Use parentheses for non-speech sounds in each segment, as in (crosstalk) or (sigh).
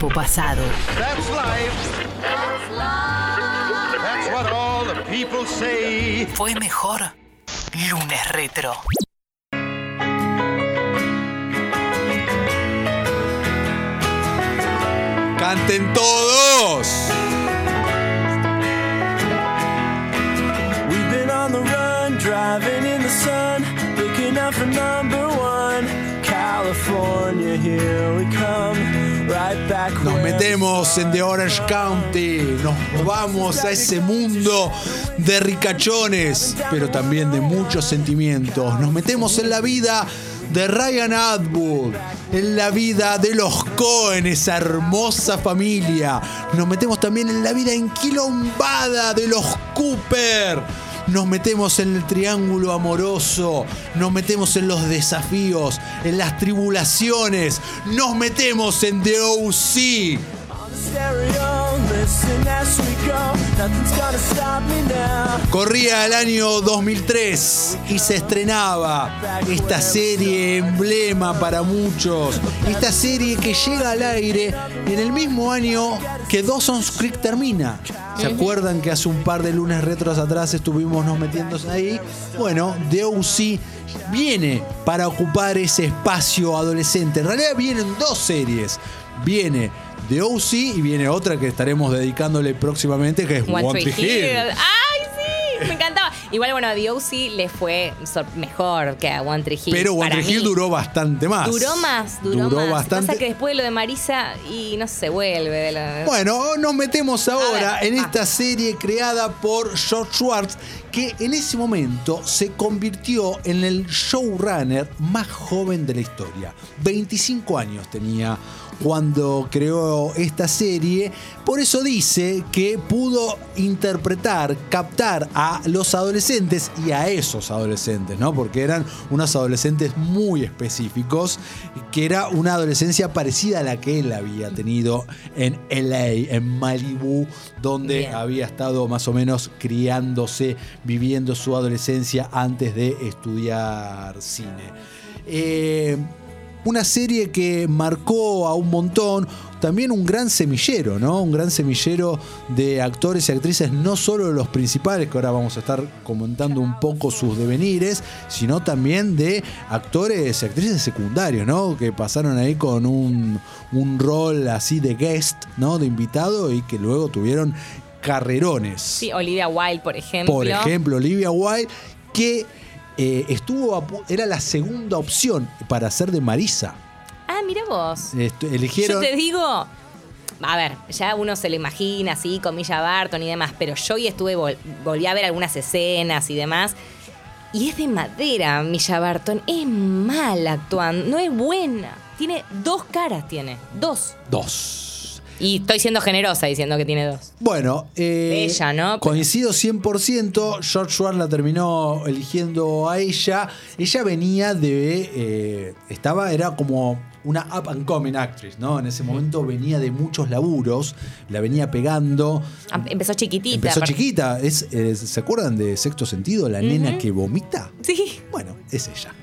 tiempo pasado. That's life. That's what all the people say. Fue mejor lunes retro. ¡Canten todos! We've been on the run, driving in the sun, looking out for number one. California, here we come, Nos metemos en The Orange County, nos vamos a ese mundo de ricachones, pero también de muchos sentimientos. Nos metemos en la vida de Ryan Atwood, en la vida de los Cohen, esa hermosa familia. Nos metemos también en la vida enquilombada de los Cooper. Nos metemos en el triángulo amoroso, nos metemos en los desafíos, en las tribulaciones, nos metemos en The OC. Corría el año 2003 y se estrenaba esta serie emblema para muchos. Esta serie que llega al aire en el mismo año que Dawson's Creek termina. ¿Se acuerdan que hace un par de lunes retros atrás estuvimos nos metiéndose ahí? Bueno, The OC viene para ocupar ese espacio adolescente. En realidad vienen dos series. Viene The OC y viene otra que estaremos dedicándole próximamente que es One, One Tree Hill. Hill. ¡Ay, sí! Me encantaba. Igual, bueno, a The OC le fue mejor que a One Tree Hill. Pero One Tree Hill duró bastante más. Duró más, duró, Duró más. bastante. Pasa que después de lo de Marisa y no se vuelve de la. Bueno, nos metemos ahora ver, en ah. esta serie creada por George Schwartz, que en ese momento se convirtió en el showrunner más joven de la historia. 25 años tenía cuando creó esta serie. Por eso dice que pudo interpretar, captar a los adolescentes y a esos adolescentes, ¿no? Porque eran unos adolescentes muy específicos, que era una adolescencia parecida a la que él había tenido en LA, en Malibu, donde Bien. había estado más o menos criándose, viviendo su adolescencia antes de estudiar cine. Eh, una serie que marcó a un montón, también un gran semillero, ¿no? Un gran semillero de actores y actrices, no solo los principales, que ahora vamos a estar comentando un poco sus devenires, sino también de actores y actrices secundarios, ¿no? Que pasaron ahí con un, un rol así de guest, ¿no? De invitado y que luego tuvieron carrerones. Sí, Olivia Wilde, por ejemplo. Por ejemplo, Olivia Wilde, que eh, estuvo a era la segunda opción para hacer de Marisa. Ah, mira vos. Esto- Yo eligieron. te digo. A ver, ya uno se lo imagina así, con Milla Barton y demás, pero yo hoy estuve, vol- volví a ver algunas escenas y demás. Y es de madera, Milla Barton. Es mala actuando, no es buena. Tiene dos caras, tiene. Dos. Dos. Y estoy siendo generosa diciendo que tiene dos. Bueno, eh, Ella, ¿no? Pero- coincido 100%. George Schwartz la terminó eligiendo a ella. Ella venía de. eh, estaba, era como una up and coming actress, ¿no? En ese momento venía de muchos laburos, la venía pegando. Ah, Empezó chiquitita. Empezó chiquita. Es, es- ¿Se acuerdan de Sexto Sentido? La nena que vomita. Sí. Bueno, es ella.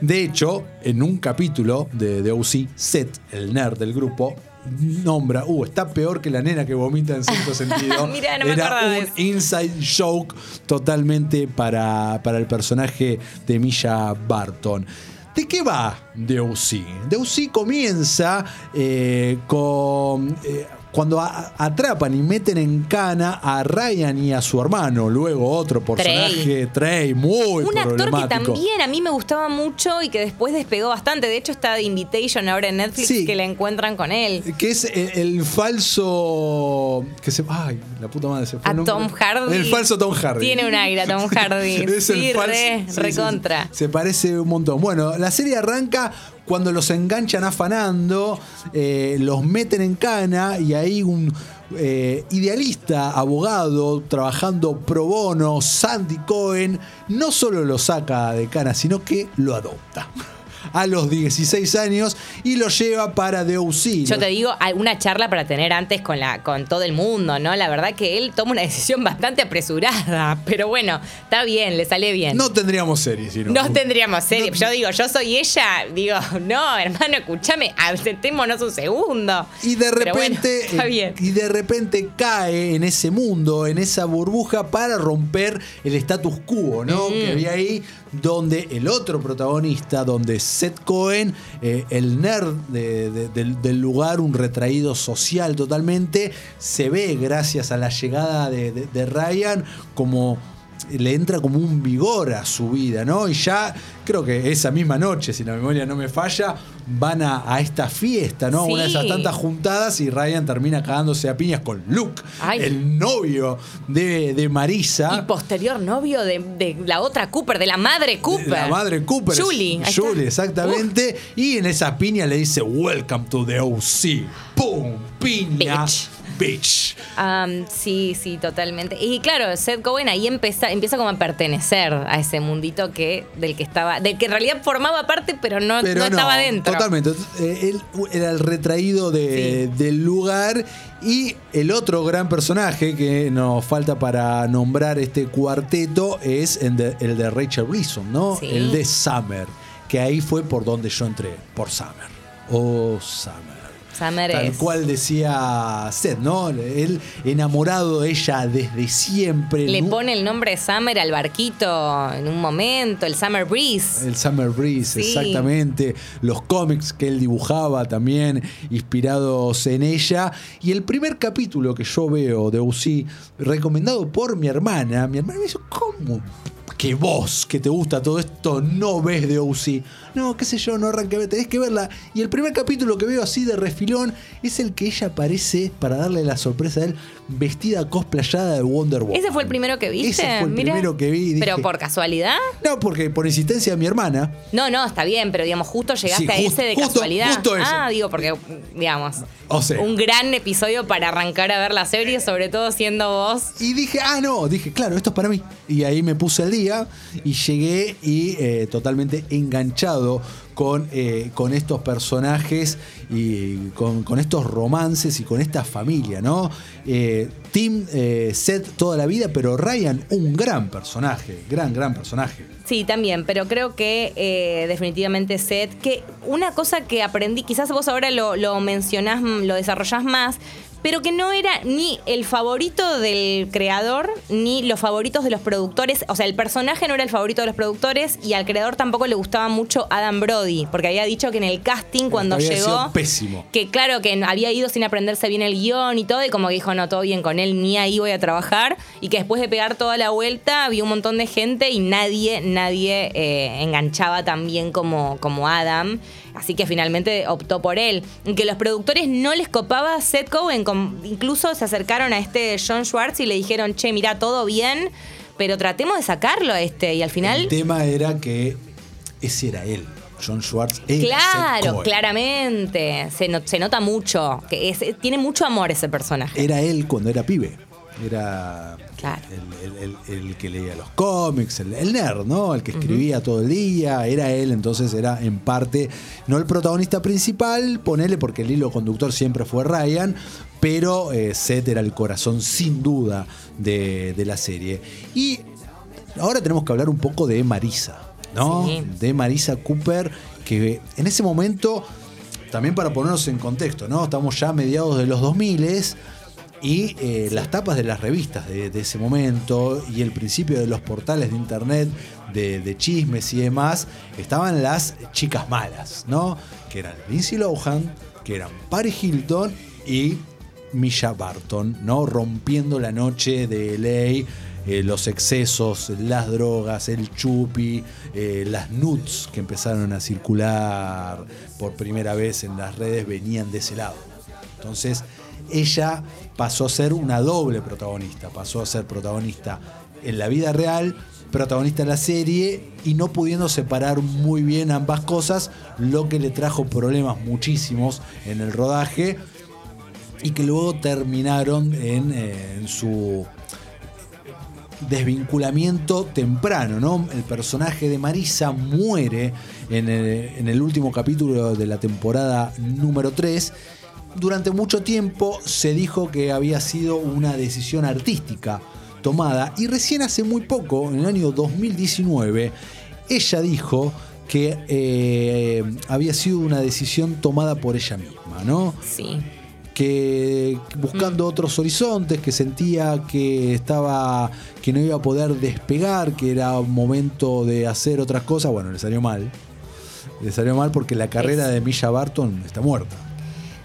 De hecho, en un capítulo de, de OC, Seth, el nerd del grupo, nombra, uh, está peor que la nena que vomita en cierto (laughs) sentido. Mirá, no Era un eso. inside joke totalmente para, para el personaje de Milla Barton. ¿De qué va? The OC comienza eh, con. eh, cuando a- atrapan y meten en cana a Ryan y a su hermano, luego otro personaje, Trey, muy Un actor que también a mí me gustaba mucho y que después despegó bastante. De hecho, está de Invitation ahora en Netflix Sí. que la encuentran con él. Que es el, el falso. Que se. Ay, la puta madre se fue. A. Tom Hardy. El falso Tom Hardy. Tiene un aire a Tom Hardy. (laughs) Es el Sí, falso- re, sí, recontra. Se parece un montón. Bueno, la serie arranca cuando los enganchan afanando, eh, los meten en cana y ahí un. eh, idealista, abogado, trabajando pro bono, Sandy Cohen, no solo lo saca de cana, sino que lo adopta. A los 16 años y lo lleva para DOC. Yo te digo, una charla para tener antes con, la, con todo el mundo, ¿no? La verdad que él toma una (laughs) decisión bastante apresurada, pero bueno, está bien, le sale bien. No tendríamos serie, si no. No tendríamos serie. No- Yo digo, yo soy ella. Digo, (laughs) no, hermano, escúchame, sentémonos un segundo. Y de bueno, repente, (laughs) está eh, bien. y de repente cae en ese mundo, en esa burbuja para romper el status quo, ¿no? Mm. Que había ahí donde el otro protagonista, donde Seth Cohen, eh, el nerd de- de- del, lugar, un retraído social totalmente, se ve gracias a la llegada de Ryan como le entra como un vigor a su vida, ¿no? Y ya creo que esa misma noche, si la memoria no me falla, van a, a esta fiesta, ¿no? Sí. Una de esas tantas juntadas y Ryan termina cagándose a piñas con Luke, Ay. el novio de, de Marisa. Y posterior novio de, de la otra Cooper, de la madre Cooper. La madre Cooper. Julie. Julie, exactamente. Y en esa piña le dice, Welcome to the OC. ¡Pum! Piña. Bitch. Bitch. Sí, sí, totalmente. Y claro, Seth Cohen ahí empieza, empieza como a pertenecer a ese mundito que, del que estaba, del que en realidad formaba parte, pero no, Pero no estaba dentro. Totalmente. Él era el retraído de- del lugar. Y el otro gran personaje que nos falta para nombrar este cuarteto es el de, el de Rachel Reason, ¿no? Sí. El de Summer. Que ahí fue por donde yo entré, por Summer. Oh, Summer. Summer Tal es- cual decía Seth, ¿no? Él enamorado de ella desde siempre. Le nu- pone el nombre Summer al barquito en un momento, el Summer Breeze. El Summer Breeze, Sí. exactamente. Los cómics que él dibujaba también, inspirados en ella. Y el primer capítulo que yo veo de UC, recomendado por mi hermana, mi hermana me dice, ¿cómo? Que vos, que te gusta todo esto, no ves de OC. No, qué sé yo, no arranqué tenés que verla. Y el primer capítulo que veo así de refilón es el que ella aparece, para darle la sorpresa a él, vestida cosplayada de Wonder Woman. ¿Ese fue el primero que viste? Ese fue el primero que vi. ¿Pero por casualidad? No, porque por insistencia de mi hermana, No, no, está bien, pero digamos, justo llegaste Sí, a ese de justo- casualidad. justo ese. Ah, digo, porque, digamos, O sea. un gran episodio para arrancar a ver la serie, sobre todo siendo vos. Y dije, ah, no, dije, claro, esto es para mí. Y ahí me puse al día y llegué y eh, totalmente enganchado con, eh, con estos personajes y con, estos romances y con esta familia, ¿no? Eh, Tim, Seth toda la vida, pero Ryan, un gran personaje, gran, gran personaje. Sí, también, pero creo que definitivamente Seth, que una cosa que aprendí, quizás vos ahora lo, lo mencionás, lo desarrollás más, pero que no era ni el favorito del creador, ni los favoritos de los productores. O sea, el personaje no era el favorito de los productores y al creador tampoco le gustaba mucho Adam Brody, porque había dicho que en el casting cuando Había llegó... sido pésimo. Que claro, que había ido sin aprenderse bien el guion y todo, y como que dijo, no, todo bien con él, ni ahí voy a trabajar. Y que después de pegar toda la vuelta, había un montón de gente y nadie, nadie eh, enganchaba tan bien como, como Adam. Así que finalmente optó por él. Que los productores no les copaba Seth Cohen, incluso se acercaron a este John Schwartz y le dijeron, che, mira, todo bien, pero tratemos de sacarlo a este. Y al final... El tema era que ese era él, John Schwartz. era Seth Claro, Cohen. claramente. Se, no- se nota mucho. Que es- tiene mucho amor ese personaje. Era él cuando era pibe. Era Claro. el, el- el- el que leía los cómics, el, nerd, ¿no? El que escribía todo el día, era él, entonces era en parte, no el protagonista principal, ponele porque el hilo conductor siempre fue Ryan, pero eh, Seth era el corazón sin duda de, de la serie. Y ahora tenemos que hablar un poco de Marisa, ¿no? Sí. De Marisa Cooper, que en ese momento, también para ponernos en contexto, ¿no? Estamos ya a mediados de los 2000 y eh, las tapas de las revistas de, ese momento y el principio de los portales de internet de, chismes y demás, estaban las chicas malas, ¿no? Que eran Lindsay Lohan, que eran Paris Hilton y Misha Barton, ¿no? Rompiendo la noche de LA. eh, los excesos, las drogas, el chupi, eh, las nudes que empezaron a circular por primera vez en las redes venían de ese lado. Entonces, ella pasó a ser una doble protagonista, pasó a ser protagonista en la vida real, protagonista en la serie y no pudiendo separar muy bien ambas cosas, lo que le trajo problemas muchísimos en el rodaje y que luego terminaron en, eh, su desvinculamiento temprano, ¿no? El personaje de Marisa muere en el, en el último capítulo de la temporada número 3. Durante mucho tiempo se dijo que había sido una decisión artística tomada y recién hace muy poco, en el año 2019, ella dijo que eh, había sido una decisión tomada por ella misma, ¿no? Sí. que buscando otros horizontes, que sentía que estaba, que no iba a poder despegar, que era momento de hacer otras cosas, bueno, le salió mal. Le salió mal porque la carrera de Milla Barton está muerta.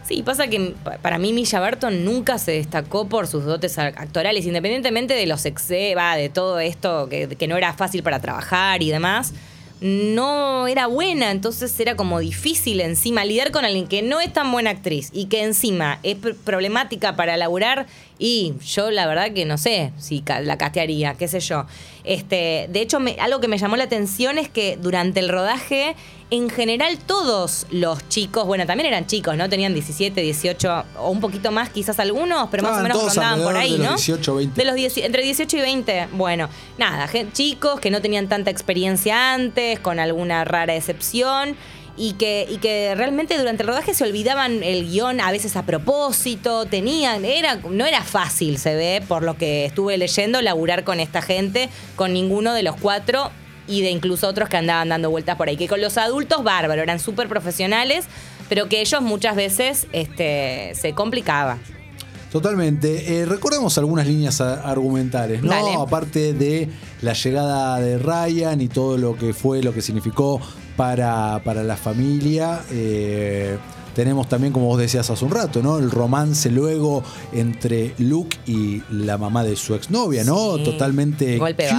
Sí, pasa que pa- para mí Milla Barton nunca se destacó por sus dotes actorales, independientemente de los exe, va, de todo esto, que, que no era fácil para trabajar y demás. No era buena, entonces era como difícil encima lidiar con alguien que no es tan buena actriz y que encima es pr- problemática para laburar. Y yo la verdad que no sé si la castearía, qué sé yo. Este, de hecho, me- algo que me llamó la atención es que durante el rodaje, en general todos los chicos, bueno, también eran chicos, ¿no? Tenían 17, 18 o un poquito más, quizás algunos, pero más o menos rondaban por ahí, de los ¿no? 18, 20. De los 10 entre 18 y 20. Bueno, nada, chicos que no tenían tanta experiencia antes, con alguna rara excepción. Y que, y que realmente durante el rodaje se olvidaban el guion a veces a propósito, tenían, era, no era fácil, se ve, por lo que estuve leyendo, laburar con esta gente, con ninguno de los cuatro y de incluso otros que andaban dando vueltas por ahí. Que con los adultos, bárbaro, eran súper profesionales, pero que ellos muchas veces este, se complicaba. Totalmente. Eh, recordemos algunas líneas argumentales, ¿no? Dale. Aparte de la llegada de Ryan y todo lo que fue, lo que significó para, para la familia. eh, tenemos también, como vos decías hace un rato, ¿no? El romance luego entre Luke y la mamá de su exnovia, ¿no? Sí. Totalmente Golpe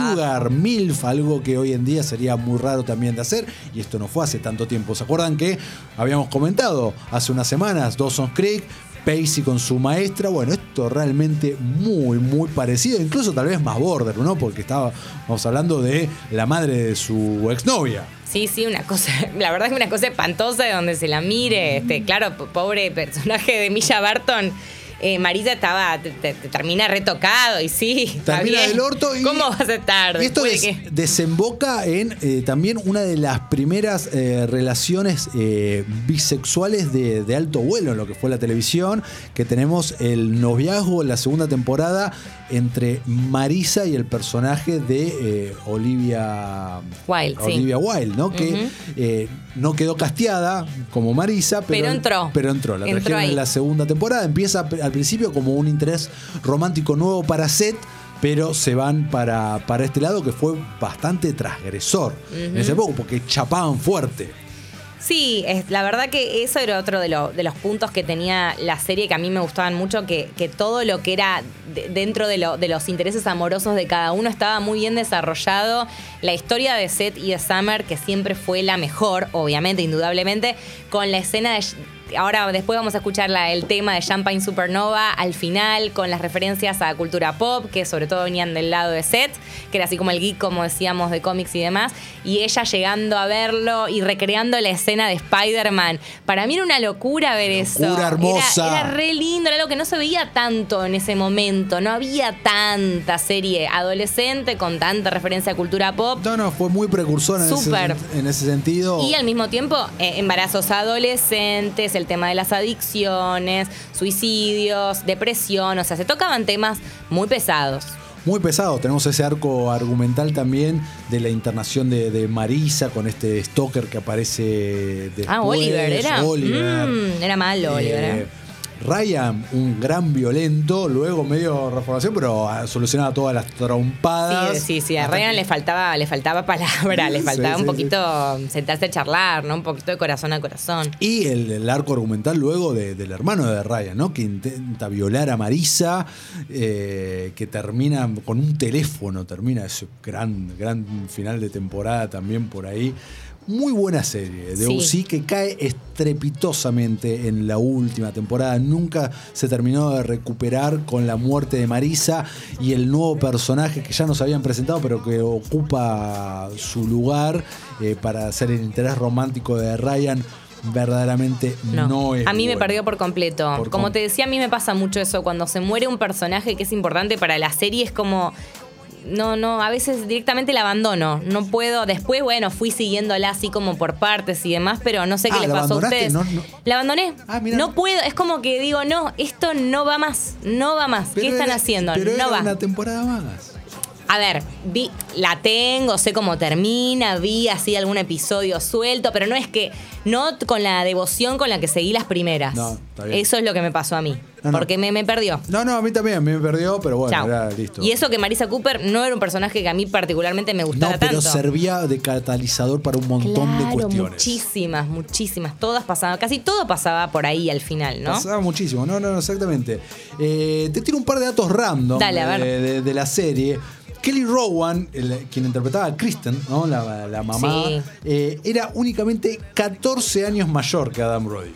MILF, algo que hoy en día sería muy raro también de hacer. Y esto no fue hace tanto tiempo. ¿Se acuerdan que habíamos comentado hace unas semanas Dawson's Creek? Pacey con su maestra. Bueno, esto realmente muy, muy parecido. Incluso tal vez más border, ¿no? Porque estábamos hablando de la madre de su exnovia. Sí, sí, una cosa, (laughs) la verdad es que una cosa espantosa de donde se la mire. Este, claro, po- pobre personaje de Milla Barton. Eh, Marisa estaba, te, te- te termina retocado y sí. Termina del orto y. ¿Cómo vas a estar? Y esto des- que- desemboca en eh, también una de las primeras eh, relaciones eh, bisexuales de, de alto vuelo en lo que fue la televisión, que tenemos el noviazgo en la segunda temporada entre Marisa y el personaje de eh, Olivia Wilde, sí. Olivia Wilde, ¿no? Que eh, no quedó casteada como Marisa, pero, Pero entró. Pero entró. La Entró trajeron ahí. en la segunda temporada. Empieza al principio como un interés romántico nuevo para Seth. Pero se van para, para este lado que fue bastante transgresor en ese poco, porque chapaban fuerte. Sí, es, la verdad que eso era otro de, de los puntos que tenía la serie que a mí me gustaban mucho, que, que todo lo que era de- dentro de, lo- de los intereses amorosos de cada uno estaba muy bien desarrollado. La historia de Seth y de Summer, que siempre fue la mejor, obviamente, indudablemente, con la escena de... Ahora después vamos a escuchar la- el tema de Champagne Supernova al final, con las referencias a cultura pop, que sobre todo venían del lado de Seth, que era así como el geek, como decíamos, de cómics y demás, y ella llegando a verlo y recreando la escena de Spider-Man. Para mí era una locura ver eso. Locura hermosa. Era, era re lindo, era algo que no se veía tanto en ese momento, no había tanta serie adolescente con tanta referencia a cultura pop. No, no, fue muy precursor en, ese, Súper. en ese sentido. Y al mismo tiempo, eh, embarazos adolescentes, el tema de las adicciones, suicidios, depresión, o sea, se tocaban temas muy pesados. Muy pesado. Tenemos ese arco argumental también de la internación de, de Marisa con este stalker que aparece después. ah, Oliver, era. Oliver. Mm, era malo, Oliver. Eh, ¿eh? Ryan, un gran violento, luego medio reformación, pero ah, solucionaba todas las trompadas. Sí, sí, sí, a Ryan que- le faltaba, le faltaba palabra, le faltaba sí, un sí. poquito sentarse a charlar, ¿no? Un poquito de corazón a corazón. Y el, el arco argumental luego de- del hermano de Ryan, ¿no? Que intenta violar a Marisa, eh, que termina con un teléfono, termina ese gran, gran final de temporada también por ahí. Muy buena serie de Sí. OC que cae estrepitosamente en la última temporada. Nunca se terminó de recuperar con la muerte de Marisa y el nuevo personaje que ya nos habían presentado, pero que ocupa su lugar eh, para ser el interés romántico de Ryan. Verdaderamente no, No, es. a mí me perdió por completo. Por como com- te decía, a mí me pasa mucho eso. Cuando se muere un personaje que es importante para la serie, es como. No, no, a veces directamente la abandono. No puedo. Después, bueno, fui siguiéndola así como por partes y demás, pero no sé qué Ah, ¿la pasó a ustedes. No, no. La abandoné. Ah, no puedo, es como que digo, no, esto no va más, no va más. ¿Qué están era- haciendo? Pero no era va. una temporada más. A ver, vi, la tengo, sé cómo termina, vi así algún episodio suelto, pero no es que, no con la devoción con la que seguí las primeras. No, está bien. Eso es lo que me pasó a mí. No, no. porque Me, me perdió. No, no, a mí también, a mí me perdió, pero bueno, Chao. era listo. Y eso que Marisa Cooper no era un personaje que a mí particularmente me no, gustara pero tanto. servía de catalizador para un montón de cuestiones. muchísimas, muchísimas. Todas pasaban, casi todo pasaba por ahí al final, ¿no? Pasaba muchísimo, no, no, no, exactamente. Eh, te tiro un par de datos random Dale, a ver. de, de- de la serie. Kelly Rowan, el- quien interpretaba a Kristen, ¿no? la, la mamá, Sí. eh, era únicamente 14 años mayor que Adam Brody.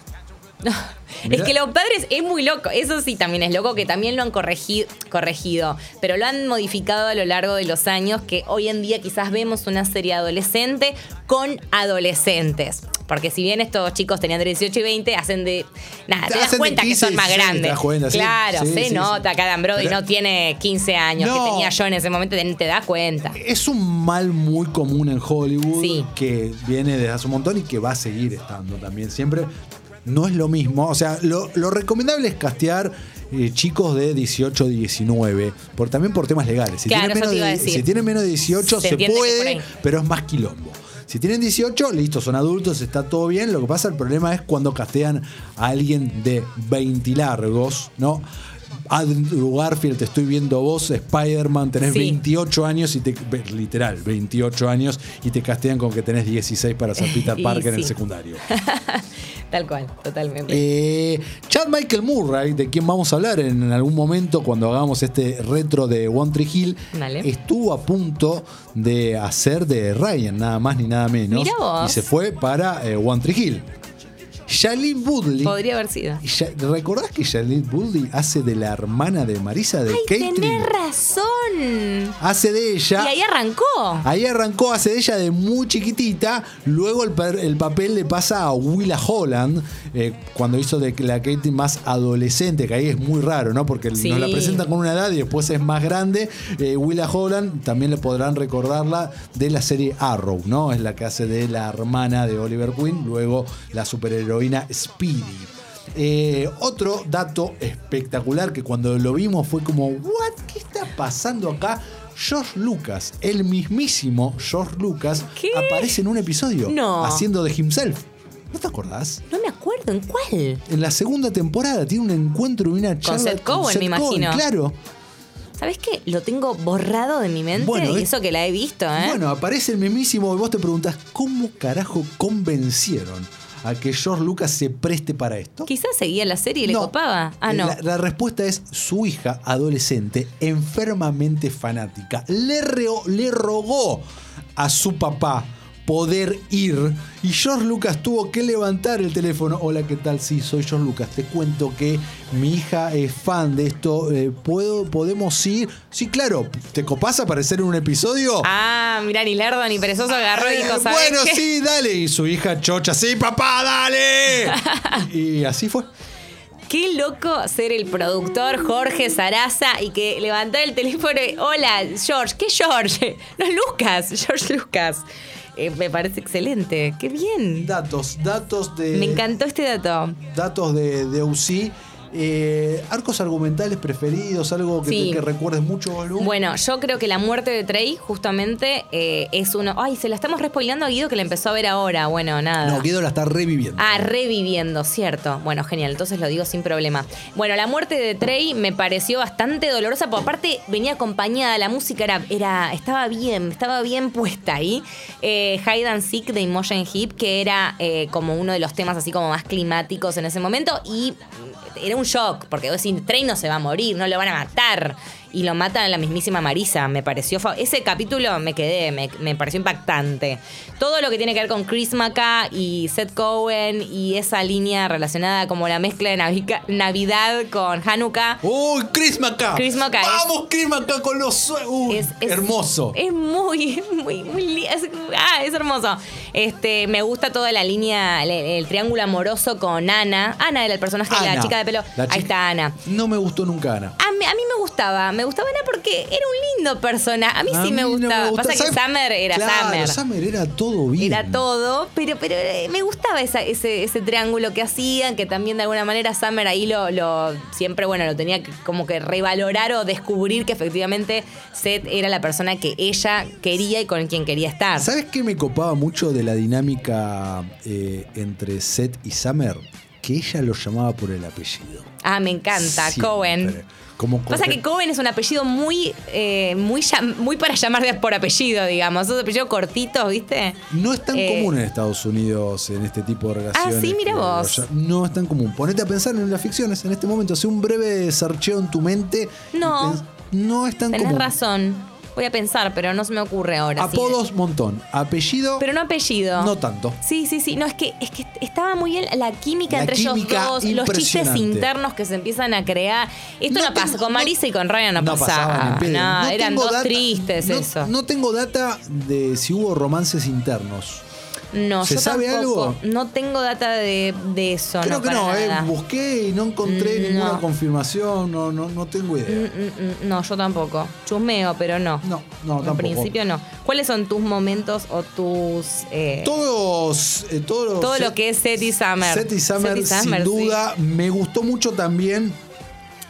(laughs) Es que los padres es muy loco. Eso sí también es loco, que también lo han corregi- corregido, pero lo han modificado a lo largo de los años, que hoy en día quizás vemos una serie adolescente con adolescentes. Porque si bien estos chicos tenían entre 18 y 20, hacen de... Nada, te das cuenta 15, que son más 16, te grandes. cuenta, claro, Sí, se sí, nota que Adam Brody Pero- no tiene 15 años, No. que tenía yo en ese momento, te, te das cuenta. Es un mal muy común en Hollywood Sí. que viene desde hace un montón y que va a seguir estando también siempre. No es lo mismo, o sea, lo, lo recomendable es castear eh, chicos de 18 19, por, también por temas legales. Si, Claro, tienen menos de, si tienen menos de 18 Se se, puede, pero es más quilombo. Si tienen 18, listo, son adultos, está todo bien. Lo que pasa, el problema es cuando castean a alguien de 20 largos, ¿no? Andrew Garfield, te estoy viendo vos, Spider-Man, tenés Sí. 28 años y te. Literal, 28 años y te castean con que tenés 16 para ser (laughs) Peter Parker en el secundario. (laughs) Tal cual, totalmente. Eh, Chad Michael Murray, de quien vamos a hablar en algún momento cuando hagamos este retro de One Tree Hill, Dale. estuvo a punto de hacer de Ryan, nada más ni nada menos. Mirá vos. Y se fue para eh, One Tree Hill. Shailene Woodley. Podría haber sido. ¿Recordás que Shailene Woodley hace de la hermana de Marisa de ¡Ay, Caitlyn? tenés razón! Hace de ella. Y ahí arrancó. Ahí arrancó, hace de ella de muy chiquitita. Luego el, papel le pasa a Willa Holland, eh, cuando hizo de la Katie más adolescente, que ahí es muy raro, ¿no? Porque Sí. nos la presentan con una edad y después es más grande. Eh, Willa Holland también le podrán recordarla de la serie Arrow, ¿no? Es la que hace de la hermana de Oliver Queen, luego la superheroína Speedy. Eh, otro dato espectacular que cuando lo vimos fue como, ¿what? ¿Qué está pasando acá? George Lucas, el mismísimo George Lucas, ¿Qué? aparece en un episodio No. haciendo de himself. ¿No te acordás? No me acuerdo, ¿en cuál? En la segunda temporada tiene un encuentro y una charla Seth Cohen, me imagino. claro. ¿Sabes qué? Lo tengo borrado de mi mente Bueno, y es- eso que la he visto, ¿eh? Bueno, aparece el mismísimo y vos te preguntás, ¿cómo carajo convencieron a que George Lucas se preste para esto? Quizás seguía la serie y le No. copaba. Ah, no. La, la respuesta es su hija adolescente, enfermamente fanática. Le, reo- le rogó a su papá poder ir y George Lucas tuvo que levantar el teléfono. Hola, ¿qué tal? Sí, soy George Lucas. Te cuento que mi hija es fan de esto. Eh, ¿puedo, ¿Podemos ir? Sí, claro. ¿Te copás a aparecer en un episodio? Ah, mirá, ni lerdo ni perezoso agarró y Eh, dijo, ¿sabes bueno, qué? sí, dale. Y su hija chocha, sí, papá, dale. (laughs) y así fue. Qué loco ser el productor Jorge Saraza y que levantar el teléfono y, hola, George, ¿qué George? (laughs) No, Lucas, George Lucas. Eh, me parece excelente, qué bien. Datos, datos de. Me encantó este dato. datos de, de UCI. Eh, arcos argumentales preferidos, algo que, Sí. te- que recuerdes mucho, Bolu. Bueno, yo creo que la muerte de Trey justamente eh, es uno... Ay, se la estamos respoileando a Guido que la empezó a ver ahora. Bueno, nada. No, Guido la está reviviendo. Ah, reviviendo, cierto. Bueno, genial, entonces lo digo sin problema. Bueno, la muerte de Trey me pareció bastante dolorosa, porque aparte venía acompañada, la música era, era estaba bien, estaba bien puesta ahí. Eh, Hide and Seek de Emotion Hip, que era eh, como uno de los temas así como más climáticos en ese momento, y era un shock, porque vos decís, Trey no se va a morir, no lo van a matar. Y lo matan a la mismísima Marisa. Me pareció. Ese capítulo me quedé, me, me pareció impactante. Todo lo que tiene que ver con Chris Maca y Seth Cohen y esa línea relacionada como la mezcla de Navica- Navidad con Hanukkah. ¡Uy, Chris Maca! Chris Maca es- ¡Vamos, Chris Maca con los Uy, Es, es- hermoso. Es muy, (laughs) muy, muy es, ah, es hermoso. Este, me gusta toda la línea, el, el triángulo amoroso con Ana. Ana era el personaje, la Ana. chica de pelo. La Ahí está Ana. No me gustó nunca Ana. A mí, a mí me gustaba, me gustaba Ana porque era un lindo personaje. A mí A sí me no gustaba. gusta. Pasa que. Summer era Claro, Summer. Summer era todo bien. Era todo, pero, pero eh, me gustaba esa- ese, ese triángulo que hacían, que también de alguna manera Summer ahí lo, lo siempre, bueno, lo tenía que como que revalorar o descubrir que efectivamente Seth era la persona que ella quería y con quien quería estar. ¿Sabes qué me copaba mucho de la dinámica eh, entre Seth y Summer? Que ella lo llamaba por el apellido. Ah, me encanta, Siempre. Cohen. Como Pasa que Cohen es un apellido muy, eh, muy, muy para llamar por apellido, digamos. Esos apellidos cortitos, ¿viste? No es tan Eh, común en Estados Unidos en este tipo de relaciones. Ah, sí, mira vos. No es tan común. Ponete a pensar en las ficciones en este momento. Hace un breve sarcheo en tu mente. No. No es tan Tenés común. razón. Voy a pensar, pero no se me ocurre ahora. sí. Apodos, montón. Apellido, Pero no apellido. no tanto. Sí, sí, sí. No, es que, es que estaba muy bien la química La entre química ellos dos, los chistes internos que se empiezan a crear. Esto no, No pasa. Con no- Marisa y con Ryan no, pasaban pasaba. No, No eran dos data- tristes no- eso. No tengo data de si hubo romances internos. No, ¿Se yo sabe tampoco. algo? No tengo data de, de eso. Creo no, que no, eh. busqué y no encontré Mm, ninguna confirmación, no, no, no tengo idea. Mm, mm, No, yo tampoco. Chusmeo, pero no. No, no, En tampoco. principio no. ¿Cuáles son tus momentos o tus. eh, Todos, eh, todos los- todo lo que es Seth y Summer? Seth y Summer, Summer, sin sí. duda. Me gustó mucho también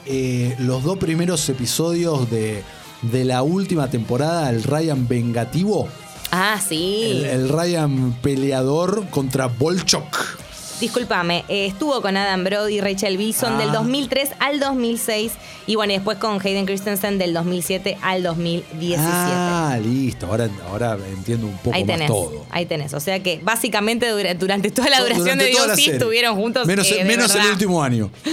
eh, los dos primeros episodios de, de la última temporada, el Ryan vengativo, Ah, sí. el, el Ryan peleador contra Bolchok. Discúlpame, eh, estuvo con Adam Brody y Rachel Bilson Ah. del 2003 al 2006 y bueno, y después con Hayden Christensen del 2007 al 2017. Ah, listo. Ahora, ahora entiendo un poco ahí más todo. ahí tenés. O sea que básicamente dura- durante toda la duración Durante de serie. estuvieron juntos. Menos, eh, menos el último año. (laughs)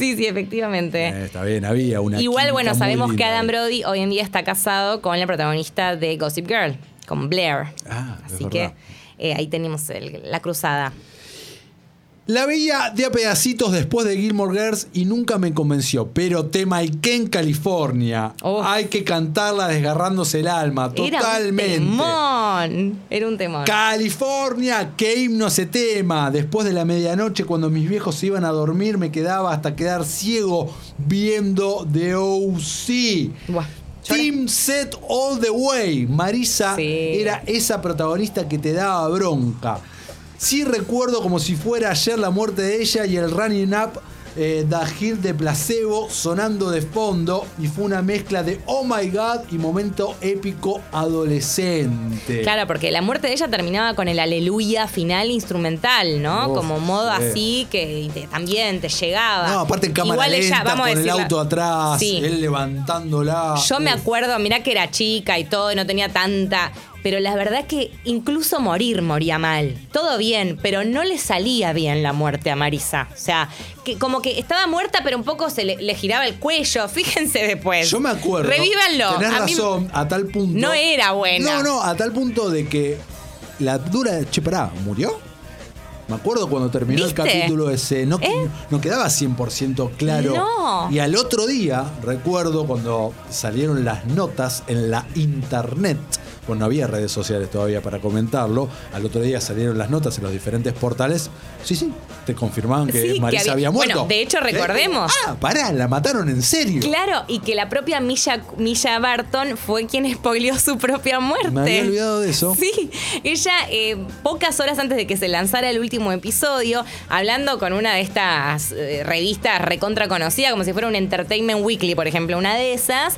Sí, sí, efectivamente. Eh, está bien, había una. Igual, bueno, sabemos que Adam. Brody hoy en día está casado con la protagonista de Gossip Girl, con Blair. Ah, Así que eh, ahí tenemos el- la cruzada. La veía de a pedacitos después de Gilmore Girls y nunca me convenció. Pero tema Ken California. Uf. Hay que cantarla desgarrándose el alma. Era un Totalmente. temón. Era un temón. California, qué himno ese tema. Después de la medianoche, cuando mis viejos se iban a dormir, me quedaba hasta quedar ciego viendo The O.C. Team Set All the Way. Marisa Sí. era esa protagonista que te daba bronca. Sí recuerdo como si fuera ayer la muerte de ella y el running up eh, The Hill de Placebo sonando de fondo y fue una mezcla de Oh My God y momento épico adolescente. Claro, porque la muerte de ella terminaba con el aleluya final instrumental, ¿no? Como modo sí. así que te- también te llegaba. No, aparte en cámara Igual lenta, ella, vamos a con el auto atrás, Sí. él levantándola. Yo me Uf. acuerdo, mirá que era chica y todo, y no tenía tanta. Pero la verdad que incluso morir moría mal. Todo bien, pero no le salía bien la muerte a Marisa. O sea, que como que estaba muerta, pero un poco se le, le giraba el cuello. (laughs) Fíjense después. Yo me acuerdo. Revívanlo. Tenés A mí- razón, a tal punto. No era buena. No, no, a tal punto de que la dura. Che, pará, ¿murió? Me acuerdo cuando terminó ¿Viste? el capítulo ese. No, ¿Eh? no quedaba 100% claro. No. Y al otro día, recuerdo cuando salieron las notas en la internet. Pues no había redes sociales todavía para comentarlo. Al otro día salieron las notas en los diferentes portales. Sí, sí, te confirmaban que Sí, que Marisa había- había, muerto. bueno, de hecho, ¿Eh? recordemos. Ah, pará, la mataron en serio. Claro, y que la propia Misha, Misha Barton fue quien spoileó su propia muerte. Me había olvidado de eso. Sí, ella eh, pocas horas antes de que se lanzara el último episodio, hablando con una de estas eh, revistas recontra conocida, como si fuera un Entertainment Weekly, por ejemplo, una de esas,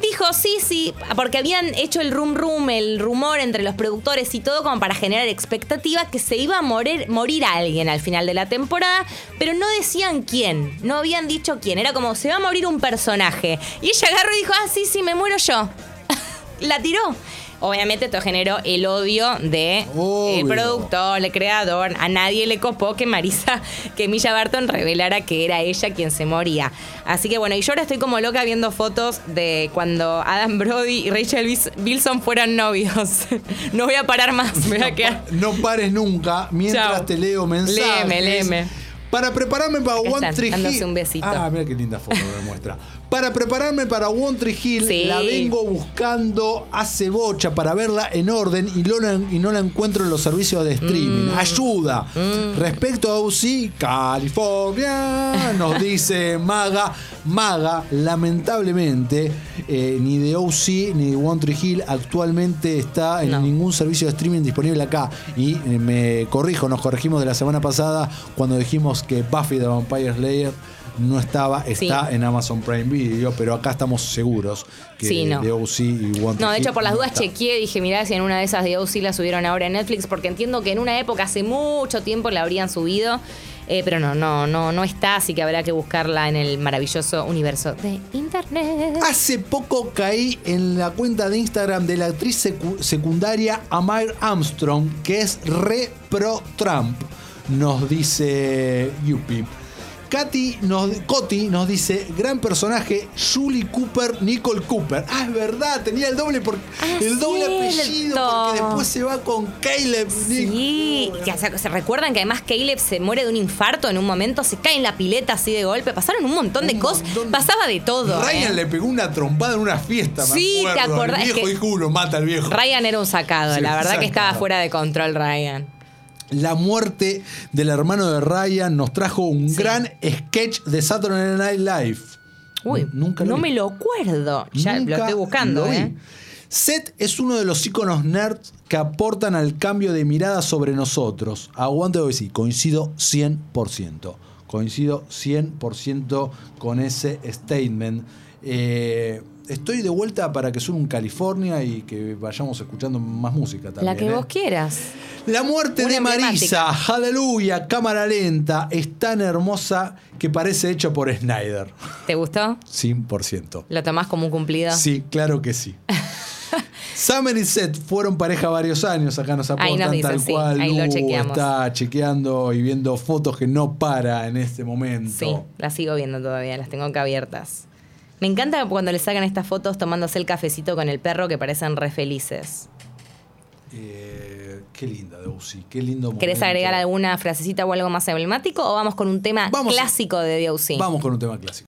dijo sí, sí, porque habían hecho el rum rum, el rumor entre los productores y todo como para generar expectativa que se iba a morir, morir alguien al final de la temporada, pero no decían quién, no habían dicho quién, era como se va a morir un personaje. Y ella agarró y dijo, ah, sí, sí, me muero yo (laughs) la tiró. Obviamente esto generó el odio de Obvio. el productor, el creador. A nadie le copó que Marisa, que Milla Barton revelara que era ella quien se moría. Así que bueno, y yo ahora estoy como loca viendo fotos de cuando Adam Brody y Rachel Bilson fueran novios. (laughs) no voy a parar más, me voy a quedar. No pares nunca mientras te leo mensajes. Léeme, léeme. Para prepararme para Acá One están, Tree dándose Hill. un besito. Ah, mira qué linda foto me muestra. Para prepararme para One Tree Hill, Sí. la vengo buscando hace bocha para verla en orden y, no la- y no la encuentro en los servicios de streaming. Mm. Ayuda. Respecto a UC, California, nos (laughs) dice Maga. Maga, lamentablemente, eh, ni de OC ni de One Tree Hill actualmente está en No. ningún servicio de streaming disponible acá. Y eh, me corrijo, nos corregimos de la semana pasada cuando dijimos que Buffy the Vampire Slayer no estaba, está Sí. en Amazon Prime Video, pero acá estamos seguros que Sí, no. de OC y One No, de hecho, por las dudas está. chequeé, dije, mirá si en una de esas de OC la subieron ahora en Netflix, porque entiendo que en una época, hace mucho tiempo, la habrían subido. eh, pero no, no, no, no está, así que habrá que buscarla en el maravilloso universo de Internet. Hace poco caí en la cuenta de Instagram de la actriz secu- secundaria Amir Armstrong, que es re pro Trump, nos dice Yuppie. Katy nos, Coti nos dice, gran personaje, Julie Cooper, Nicole Cooper. Ah, es verdad, tenía el doble, por, Ah, el doble apellido porque después se va con Caleb. Sí, Nick- que, o sea, se recuerdan que además Caleb se muere de un infarto en un momento, se cae en la pileta así de golpe, pasaron un montón de Un cosas, montón. pasaba de todo. Ryan ¿eh? le pegó una trompada en una fiesta, me Sí, ¿te acordás? El Es viejo que- mata al viejo. Ryan era un sacado, Sí, la verdad que estaba fuera de control Ryan. La muerte del hermano de Ryan nos trajo un Sí. gran sketch de Saturday Night Live. Uy, nunca lo no vi. me lo acuerdo. Ya Nunca lo estoy buscando, lo. ¿eh? Seth es uno de los íconos nerds que aportan al cambio de mirada sobre nosotros. Aguante hoy sí, coincido 100%. Coincido 100% con ese statement. Eh, estoy de vuelta para que suene un California y que vayamos escuchando más música también. La que ¿eh? vos quieras. La muerte Una de Marisa, aleluya, cámara lenta, es tan hermosa que parece hecha por Snyder. ¿Te gustó? 100%. ¿Lo tomás como un cumplido? Sí, claro que sí. (laughs) Summer y Seth fueron pareja varios años, acá nos aportan nos dicen, tal sí, cual. ahí lo chequeamos. está chequeando y viendo fotos que no para en este momento. Sí, las sigo viendo todavía, las tengo acá abiertas. Me encanta cuando le sacan estas fotos tomándose el cafecito con el perro que parecen re felices. Eh, qué linda Debussy, qué lindo ¿Querés momento. agregar alguna frasecita o algo más emblemático o vamos con un tema Vamos- clásico de DOC? Vamos con un tema clásico.